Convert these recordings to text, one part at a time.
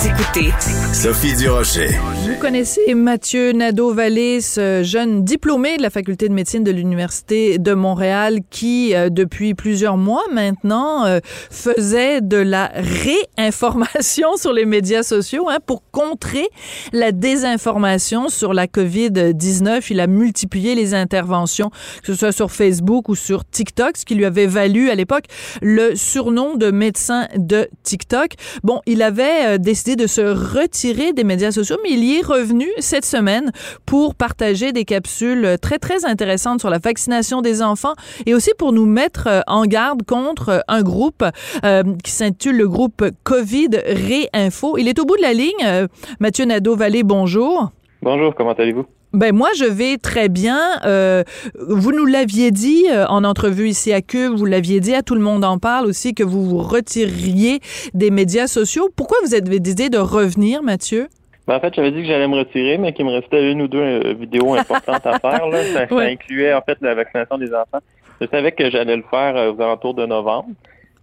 Vous écoutez Sophie Durocher. Vous connaissez Mathieu Nadeau-Vallée, ce jeune diplômé de la faculté de médecine de l'Université de Montréal qui, euh, depuis plusieurs mois maintenant, euh, faisait de la réinformation sur les médias sociaux hein, pour contrer la désinformation sur la COVID-19. Il a multiplié les interventions, que ce soit sur Facebook ou sur TikTok, ce qui lui avait valu à l'époque le surnom de médecin de TikTok. Bon, il avait euh, de se retirer des médias sociaux, mais il y est revenu cette semaine pour partager des capsules très, très intéressantes sur la vaccination des enfants et aussi pour nous mettre euh, en garde contre euh, un groupe euh, qui s'intitule le groupe COVID Réinfo. Il est au bout de la ligne. Mathieu Nadeau-Vallée, bonjour. Bonjour, comment allez-vous? Ben moi je vais très bien. Euh, vous nous l'aviez dit euh, en entrevue ici à Cube, vous l'aviez dit à tout le monde en parle aussi que vous vous retiriez des médias sociaux. Pourquoi vous avez décidé de revenir, Mathieu? Ben, en fait, j'avais dit que j'allais me retirer, mais qu'il me restait une ou deux euh, vidéos importantes à faire. Là. Ça, ça incluait en fait la vaccination des enfants. Je savais que j'allais le faire euh, aux alentours de novembre.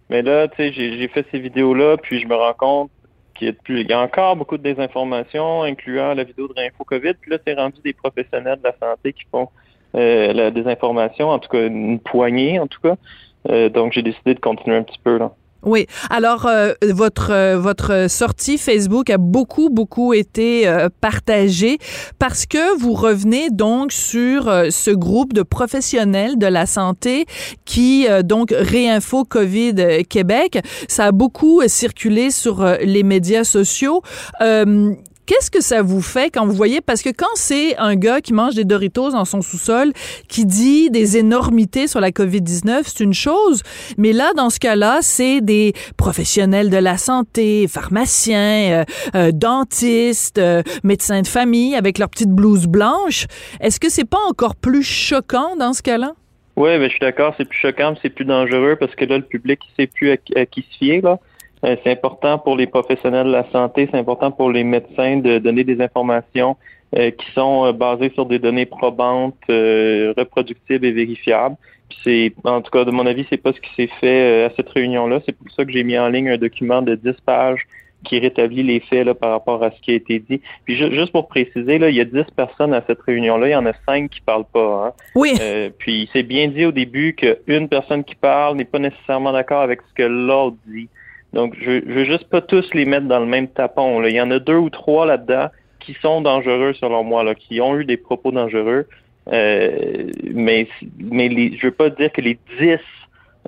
Mais là, tu sais, j'ai j'ai fait ces vidéos-là, puis je me rends compte il y a encore beaucoup de désinformation, incluant la vidéo de Réinfo COVID. Puis là, c'est rendu des professionnels de la santé qui font euh, la désinformation, en tout cas une poignée, en tout cas. Euh, donc, j'ai décidé de continuer un petit peu là. Oui. Alors, euh, votre euh, votre sortie Facebook a beaucoup beaucoup été euh, partagée parce que vous revenez donc sur euh, ce groupe de professionnels de la santé qui euh, donc réinfo Covid Québec. Ça a beaucoup circulé sur les médias sociaux. Euh, Qu'est-ce que ça vous fait quand vous voyez parce que quand c'est un gars qui mange des Doritos dans son sous-sol qui dit des énormités sur la COVID-19, c'est une chose, mais là dans ce cas-là, c'est des professionnels de la santé, pharmaciens, euh, euh, dentistes, euh, médecins de famille avec leur petite blouse blanche. Est-ce que c'est pas encore plus choquant dans ce cas-là? Oui, ben, je suis d'accord, c'est plus choquant, c'est plus dangereux parce que là, le public ne sait plus à, à qui se fier. Là. Euh, c'est important pour les professionnels de la santé, c'est important pour les médecins de donner des informations euh, qui sont euh, basées sur des données probantes, euh, reproductibles et vérifiables. Puis c'est, en tout cas, de mon avis, c'est pas ce qui s'est fait à cette réunion-là. C'est pour ça que j'ai mis en ligne un document de 10 pages qui rétablit les faits là, par rapport à ce qui a été dit. Puis ju- juste pour préciser, là, il y a 10 personnes à cette réunion-là, il y en a 5 qui parlent pas. Hein. Oui. Euh, puis c'est bien dit au début qu'une personne qui parle n'est pas nécessairement d'accord avec ce que l'autre dit. Donc je, je veux juste pas tous les mettre dans le même tapon. Là. Il y en a deux ou trois là-dedans qui sont dangereux selon moi, là, qui ont eu des propos dangereux. Euh, mais mais les, je veux pas dire que les 10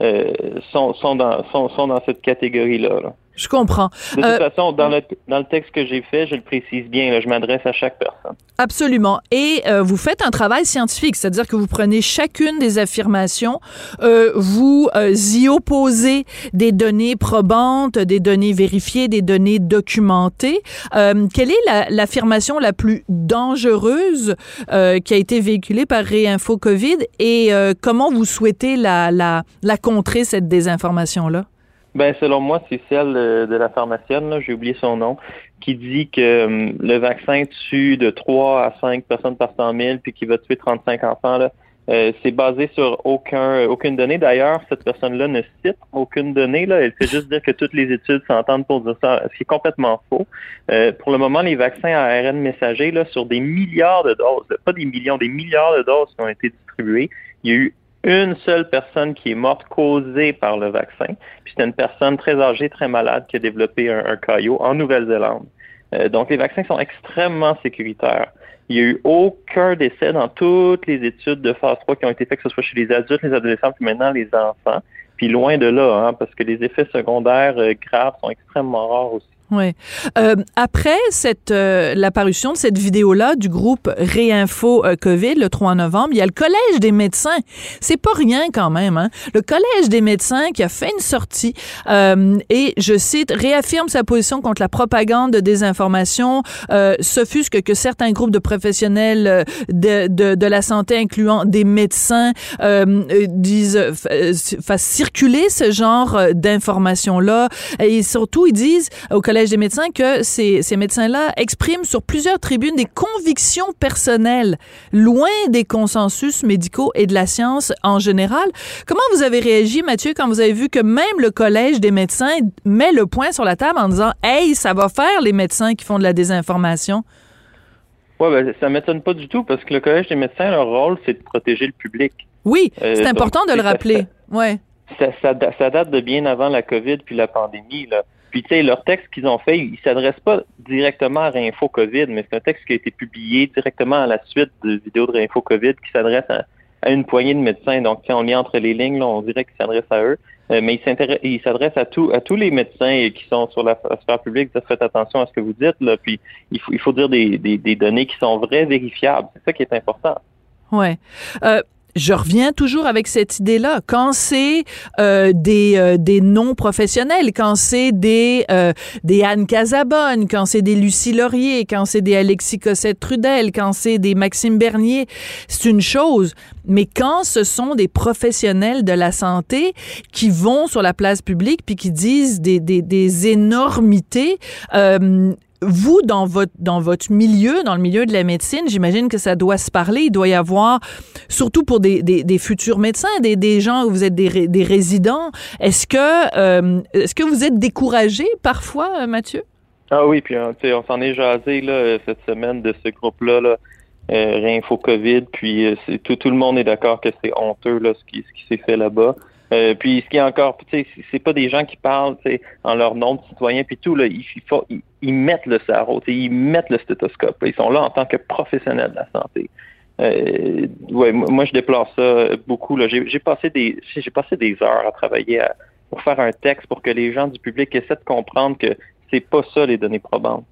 euh, sont, sont, dans, sont, sont dans cette catégorie-là. là. Je comprends. De Euh, toute façon, dans le, dans le texte que j'ai fait, je le précise bien, là, je m'adresse à chaque personne. Absolument. Et euh, vous faites un travail scientifique, c'est-à-dire que vous prenez chacune des affirmations, euh, vous euh, y opposez des données probantes, des données vérifiées, des données documentées. Euh, quelle est la- l'affirmation la, plus dangereuse euh, qui a été véhiculée par Réinfo COVID et euh, comment vous souhaitez la, la, la contrer, cette désinformation-là? Ben, selon moi, c'est celle euh, de la pharmacienne, j'ai oublié son nom, qui dit que hum, le vaccin tue de 3 à 5 personnes par 100 000 puis qui va tuer 35 enfants. Là. Euh, c'est basé sur aucun, aucune donnée. D'ailleurs, cette personne-là ne cite aucune donnée. Là. Elle fait juste dire que toutes les études s'entendent pour dire ça, ce qui est complètement faux. Euh, pour le moment, les vaccins à ARN messager, là, sur des milliards de doses, pas des millions, des milliards de doses qui ont été distribuées, il y a eu une seule personne qui est morte causée par le vaccin. Puis c'était une personne très âgée, très malade qui a développé un, caillot en Nouvelle-Zélande. Euh, donc les vaccins sont extrêmement sécuritaires. Il n'y a eu aucun décès dans toutes les études de phase 3 qui ont été faites, que ce soit chez les adultes, les adolescents, puis maintenant les enfants. Puis loin de là, hein, parce que les effets secondaires euh, graves sont extrêmement rares aussi. Oui. Euh, après cette euh, l'apparition de cette vidéo-là du groupe Réinfo euh, COVID le 3 novembre, il y a le Collège des médecins. C'est pas rien quand même. Hein? Le Collège des médecins qui a fait une sortie euh, et, je cite, réaffirme sa position contre la propagande de désinformation, euh, s'offusque que certains groupes de professionnels euh, de, de, de, la santé, incluant des médecins, disent, fassent circuler ce genre d'informations-là. Et surtout, ils disent au Collège des médecins que ces, ces médecins-là expriment sur plusieurs tribunes des convictions personnelles, loin des consensus médicaux et de la science en général. Comment vous avez réagi, Mathieu, quand vous avez vu que même le Collège des médecins met le point sur la table en disant Hey, ça va faire les médecins qui font de la désinformation? Oui, ben, ça m'étonne pas du tout parce que le Collège des médecins, leur rôle, c'est de protéger le public. Oui, euh, c'est important de le rappeler. ouais. Ça, ça, ça, date de bien avant la COVID puis la pandémie. Là. Puis, tu sais, leur texte qu'ils ont fait, ils s'adressent pas directement à Réinfo COVID, mais c'est un texte qui a été publié directement à la suite de vidéos de Réinfo COVID qui s'adresse à, une poignée de médecins. Donc, si on lit entre les lignes, là, on dirait qu'ils s'adressent à eux. Euh, mais ils s'adressent à, à tous les médecins qui sont sur la sphère publique. Faites attention à ce que vous dites. Là, puis, il faut, il faut dire des données qui sont vraies, vérifiables. C'est ça qui est important. Ouais. Euh, je reviens toujours avec cette idée-là. Quand c'est euh, des, euh, des non-professionnels, quand c'est des, euh, des Anne Casabonne, quand c'est des Lucie Laurier, quand c'est des Alexis Cossette-Trudel, quand c'est des Maxime Bernier, c'est une chose. Mais quand ce sont des professionnels de la santé qui vont sur la place publique puis qui disent des, des, des énormités, euh, vous, dans votre, dans votre milieu, dans le milieu de la médecine, j'imagine que ça doit se parler. Il doit y avoir, surtout pour des, des, futurs médecins, des, des gens où vous êtes des, des résidents. Est-ce que, euh, est-ce que vous êtes découragé parfois, euh, Mathieu? Ah oui, puis on s'en est jasé là, cette semaine de ce groupe-là, là, euh, Réinfo COVID, puis euh, tout, tout le monde est d'accord que c'est honteux là, ce qui, ce qui s'est fait là-bas. Euh, puis ce qui est encore, tu sais, c'est pas des gens qui parlent, tu en leur nom de citoyen puis tout là, ils, ils, mettent le cerveau, ils mettent le stéthoscope. ils sont là en tant que professionnels de la santé. Euh, ouais, moi je déplore ça beaucoup. J'ai passé des, j'ai passé des heures à travailler pour faire un texte pour que les gens du public essaient de comprendre que c'est pas ça les données probantes.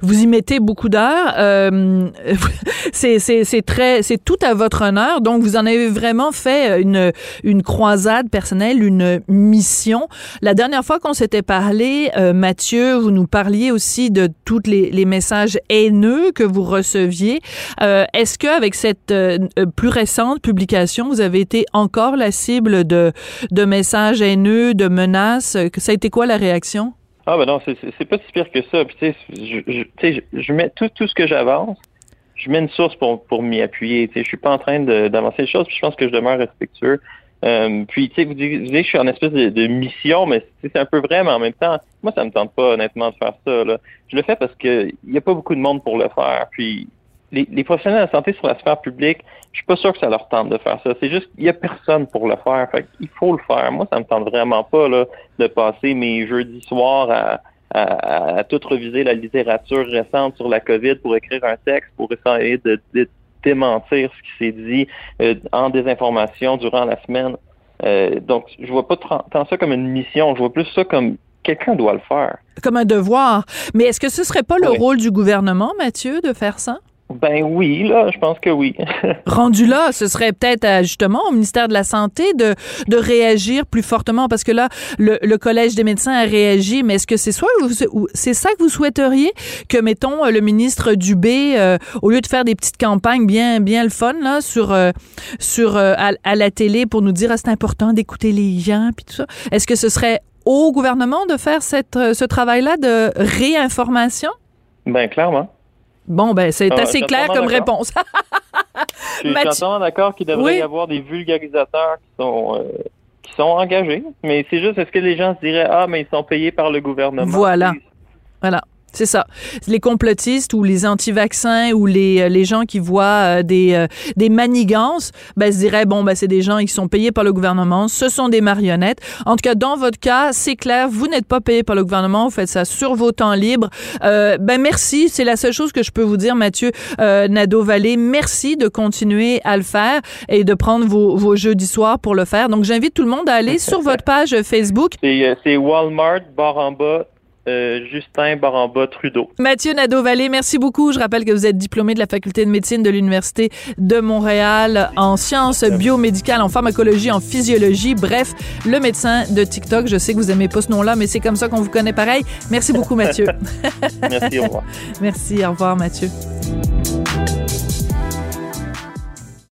Vous y mettez beaucoup d'heures. Euh, c'est très, c'est tout à votre honneur. Donc, vous en avez vraiment fait une, une croisade personnelle, une mission. La dernière fois qu'on s'était parlé, euh, Mathieu, vous nous parliez aussi de tous les, les, messages haineux que vous receviez. Euh, Est-ce qu'avec cette euh, plus récente publication, vous avez été encore la cible de, de messages haineux, de menaces? Ça a été quoi la réaction? Ah ben non, c'est pas si pire que ça. Puis tu sais, je, je, mets tout, tout ce que j'avance, je mets une source pour, pour m'y appuyer. Tu sais, je suis pas en train d'avancer les choses, puis je pense que je demeure respectueux. Euh, puis tu sais, vous dites que je suis en espèce de, mission, mais c'est un peu vrai, mais en même temps, moi ça me tente pas honnêtement de faire ça. Là. Je le fais parce que il y a pas beaucoup de monde pour le faire. Puis les, les, professionnels de la santé sur la sphère publique, je suis pas sûr que ça leur tente de faire ça. C'est juste, il y a personne pour le faire. Fait il faut le faire. Moi, ça me tente vraiment pas là, de passer mes jeudis soirs à, à, à, tout reviser la littérature récente sur la COVID pour écrire un texte, pour essayer de, démentir ce qui s'est dit euh, en désinformation durant la semaine. Euh, donc, je vois pas tant ça comme une mission, je vois plus ça comme quelqu'un doit le faire. Comme un devoir. Mais est-ce que ce serait pas le rôle du gouvernement, Mathieu, de faire ça? Ben oui, là, je pense que oui. Rendu là, ce serait peut-être euh, justement au ministère de la Santé de, de réagir plus fortement parce que là, le, le Collège des médecins a réagi, mais est-ce que c'est soit c'est ça que vous souhaiteriez? Que, mettons, le ministre Dubé, euh, au lieu de faire des petites campagnes bien, bien le fun, là, sur, euh, sur à, la télé pour nous dire ah, c'est important d'écouter les gens, puis tout ça, est-ce que ce serait au gouvernement de faire cette, ce travail-là de réinformation? Ben clairement. Bon, ben, c'est ah, assez clair comme réponse. je suis entièrement d'accord qu'il devrait y avoir des vulgarisateurs qui sont, euh, qui sont engagés, mais c'est juste, est-ce que les gens se diraient, ah, mais ils sont payés par le gouvernement? Voilà. Voilà. C'est ça. Les complotistes ou les anti-vaccins ou les, euh, les gens qui voient euh, des, euh, des manigances, ben, se diraient, bon, ben, c'est des gens qui sont payés par le gouvernement, ce sont des marionnettes. En tout cas, dans votre cas, c'est clair, vous n'êtes pas payé par le gouvernement, vous faites ça sur vos temps libres. Euh, ben, merci. C'est la seule chose que je peux vous dire, Mathieu euh, Nadeau-Vallée. Merci de continuer à le faire et de prendre vos, vos jeudis soirs pour le faire. Donc, j'invite tout le monde à aller sur votre page Facebook. C'est Walmart, barre en bas, euh, Justin Baramba Trudeau. Mathieu Nadeau-Vallée, merci beaucoup. Je rappelle que vous êtes diplômé de la faculté de médecine de l'Université de Montréal en sciences biomédicales, en pharmacologie, en physiologie. Bref, le médecin de TikTok. Je sais que vous aimez pas ce nom-là, mais c'est comme ça qu'on vous connaît pareil. Merci beaucoup, Mathieu. merci, au revoir. merci, au revoir, Mathieu.